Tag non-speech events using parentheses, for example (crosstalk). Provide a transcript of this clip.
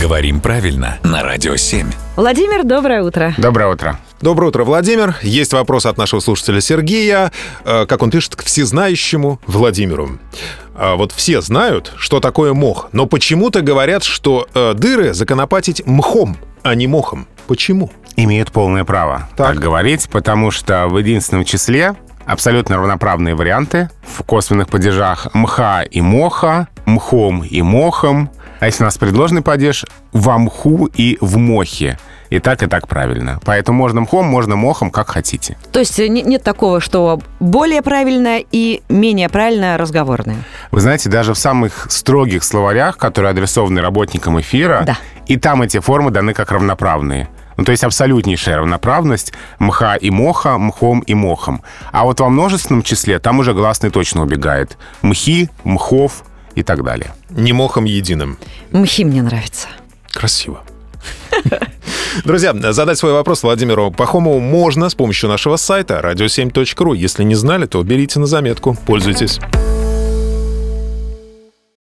Говорим правильно на Радио 7. Владимир, доброе утро. Доброе утро. Доброе утро, Владимир. Есть вопрос от нашего слушателя Сергея. Э, Как он пишет, к всезнающему Владимиру. А Вот все знают, что такое мох, но почему-то говорят, что э, дыры законопатить мхом, а не мохом. Почему? Имеют полное право Так. так, говорить, потому что в единственном числе абсолютно равноправные варианты в косвенных падежах мха и моха, мхом и мохом. А если у нас предложенный падеж в мху и в мохе. И так, и так правильно. Поэтому можно мхом, можно мохом, как хотите. То есть э, не- нет такого, что более правильное и менее правильное разговорное. Вы знаете, даже в самых строгих словарях, которые адресованы работникам эфира, Да. и там эти формы даны как равноправные. Ну, то есть абсолютнейшая равноправность мха и моха, мхом и мохом. А вот во множественном числе там уже гласный точно убегает. Мхи, мхов и так далее. Не мохом единым. Мхи мне нравится. Красиво. (laughs) Друзья, задать свой вопрос Владимиру Пахомову можно с помощью нашего сайта radio7.ru. Если не знали, то берите на заметку. Пользуйтесь.